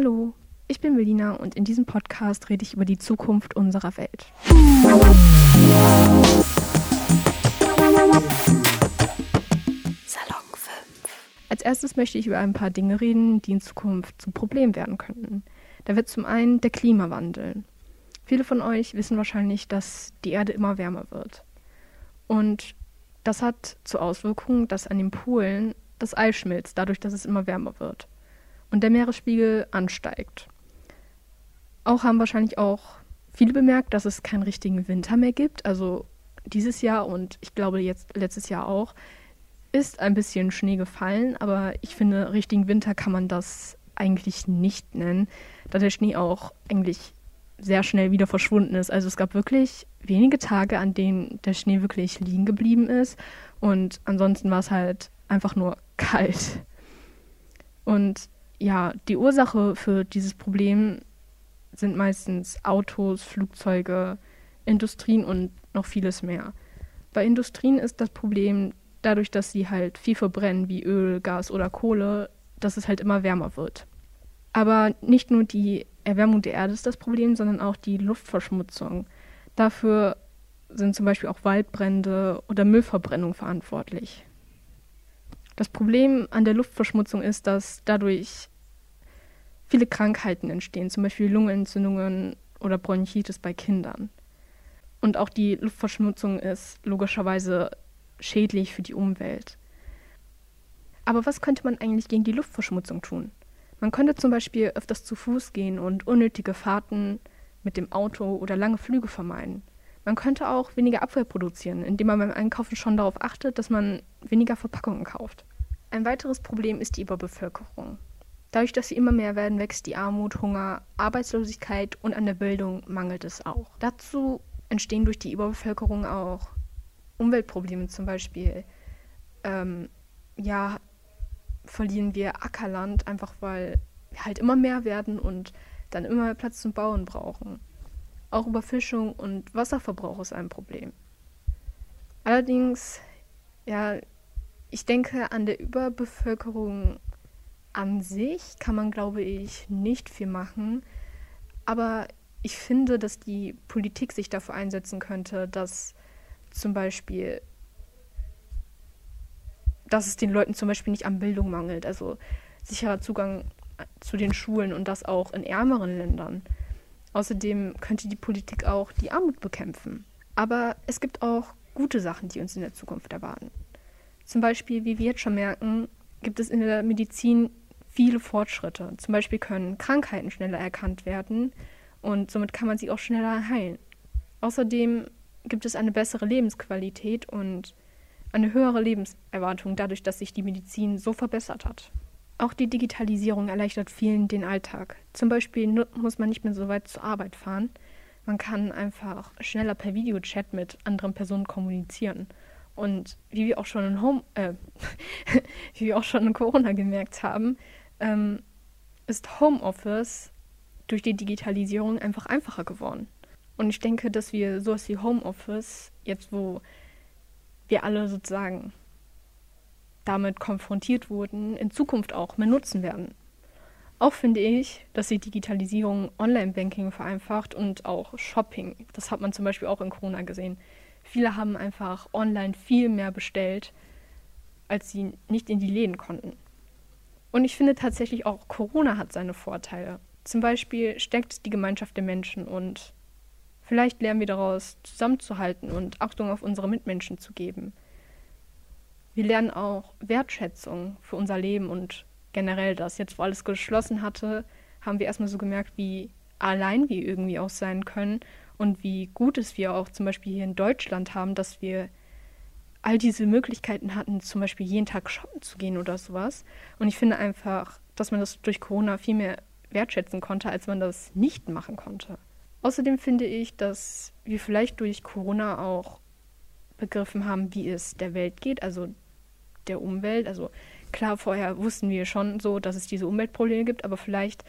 Hallo, ich bin Melina und in diesem Podcast rede ich über die Zukunft unserer Welt. Salon 5. Als erstes möchte ich über ein paar Dinge reden, die in Zukunft zu Problemen werden könnten. Da wird zum einen der Klimawandel. Viele von euch wissen wahrscheinlich, dass die Erde immer wärmer wird. Und das hat zur Auswirkung, dass an den Polen das Eis schmilzt, dadurch, dass es immer wärmer wird. Und der Meeresspiegel ansteigt. Auch haben wahrscheinlich auch viele bemerkt, dass es keinen richtigen Winter mehr gibt. Also dieses Jahr und ich glaube jetzt letztes Jahr auch ist ein bisschen Schnee gefallen, aber ich finde, richtigen Winter kann man das eigentlich nicht nennen, da der Schnee auch eigentlich sehr schnell wieder verschwunden ist. Also es gab wirklich wenige Tage, an denen der Schnee wirklich liegen geblieben ist und ansonsten war es halt einfach nur kalt. Und ja, die Ursache für dieses Problem sind meistens Autos, Flugzeuge, Industrien und noch vieles mehr. Bei Industrien ist das Problem dadurch, dass sie halt viel verbrennen wie Öl, Gas oder Kohle, dass es halt immer wärmer wird. Aber nicht nur die Erwärmung der Erde ist das Problem, sondern auch die Luftverschmutzung. Dafür sind zum Beispiel auch Waldbrände oder Müllverbrennung verantwortlich. Das Problem an der Luftverschmutzung ist, dass dadurch viele Krankheiten entstehen, zum Beispiel Lungenentzündungen oder Bronchitis bei Kindern. Und auch die Luftverschmutzung ist logischerweise schädlich für die Umwelt. Aber was könnte man eigentlich gegen die Luftverschmutzung tun? Man könnte zum Beispiel öfters zu Fuß gehen und unnötige Fahrten mit dem Auto oder lange Flüge vermeiden. Man könnte auch weniger Abfall produzieren, indem man beim Einkaufen schon darauf achtet, dass man weniger Verpackungen kauft. Ein weiteres Problem ist die Überbevölkerung. Dadurch, dass sie immer mehr werden, wächst die Armut, Hunger, Arbeitslosigkeit und an der Bildung mangelt es auch. Dazu entstehen durch die Überbevölkerung auch Umweltprobleme, zum Beispiel. Ähm, ja, verlieren wir Ackerland, einfach weil wir halt immer mehr werden und dann immer mehr Platz zum Bauen brauchen. Auch Überfischung und Wasserverbrauch ist ein Problem. Allerdings, ja, ich denke, an der Überbevölkerung an sich kann man, glaube ich, nicht viel machen. Aber ich finde, dass die Politik sich dafür einsetzen könnte, dass zum Beispiel, dass es den Leuten zum Beispiel nicht an Bildung mangelt. Also sicherer Zugang zu den Schulen und das auch in ärmeren Ländern. Außerdem könnte die Politik auch die Armut bekämpfen. Aber es gibt auch gute Sachen, die uns in der Zukunft erwarten. Zum Beispiel, wie wir jetzt schon merken, gibt es in der Medizin viele Fortschritte. Zum Beispiel können Krankheiten schneller erkannt werden und somit kann man sie auch schneller heilen. Außerdem gibt es eine bessere Lebensqualität und eine höhere Lebenserwartung dadurch, dass sich die Medizin so verbessert hat. Auch die Digitalisierung erleichtert vielen den Alltag. Zum Beispiel muss man nicht mehr so weit zur Arbeit fahren. Man kann einfach schneller per Videochat mit anderen Personen kommunizieren. Und wie wir auch schon in Home, äh, wie wir auch schon in Corona gemerkt haben, ähm, ist Homeoffice durch die Digitalisierung einfach einfacher geworden. Und ich denke, dass wir sowas wie Homeoffice, jetzt wo wir alle sozusagen damit konfrontiert wurden, in Zukunft auch mehr nutzen werden. Auch finde ich, dass die Digitalisierung Online-Banking vereinfacht und auch Shopping. Das hat man zum Beispiel auch in Corona gesehen. Viele haben einfach online viel mehr bestellt, als sie nicht in die Läden konnten. Und ich finde tatsächlich auch, Corona hat seine Vorteile. Zum Beispiel steckt die Gemeinschaft der Menschen und vielleicht lernen wir daraus, zusammenzuhalten und Achtung auf unsere Mitmenschen zu geben. Wir lernen auch Wertschätzung für unser Leben und generell das. Jetzt, wo alles geschlossen hatte, haben wir erstmal so gemerkt, wie allein wir irgendwie auch sein können und wie gut es wir auch zum Beispiel hier in Deutschland haben, dass wir all diese Möglichkeiten hatten, zum Beispiel jeden Tag shoppen zu gehen oder sowas. Und ich finde einfach, dass man das durch Corona viel mehr wertschätzen konnte, als man das nicht machen konnte. Außerdem finde ich, dass wir vielleicht durch Corona auch begriffen haben, wie es der Welt geht, also der Umwelt. Also klar, vorher wussten wir schon so, dass es diese Umweltprobleme gibt, aber vielleicht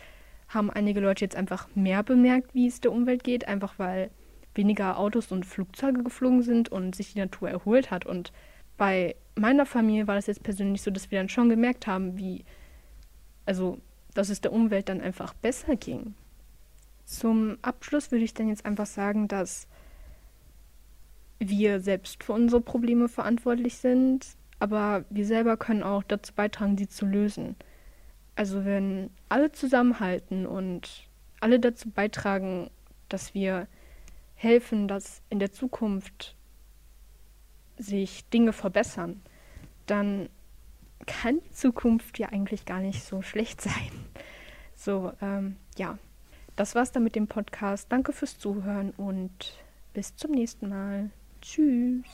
haben einige Leute jetzt einfach mehr bemerkt, wie es der Umwelt geht, einfach weil weniger Autos und Flugzeuge geflogen sind und sich die Natur erholt hat. Und bei meiner Familie war das jetzt persönlich so, dass wir dann schon gemerkt haben, wie, also dass es der Umwelt dann einfach besser ging. Zum Abschluss würde ich dann jetzt einfach sagen, dass wir selbst für unsere Probleme verantwortlich sind, aber wir selber können auch dazu beitragen, sie zu lösen. Also wenn alle zusammenhalten und alle dazu beitragen, dass wir helfen, dass in der Zukunft sich Dinge verbessern, dann kann die Zukunft ja eigentlich gar nicht so schlecht sein. So, ähm, ja, das war's dann mit dem Podcast. Danke fürs Zuhören und bis zum nächsten Mal. Tschüss.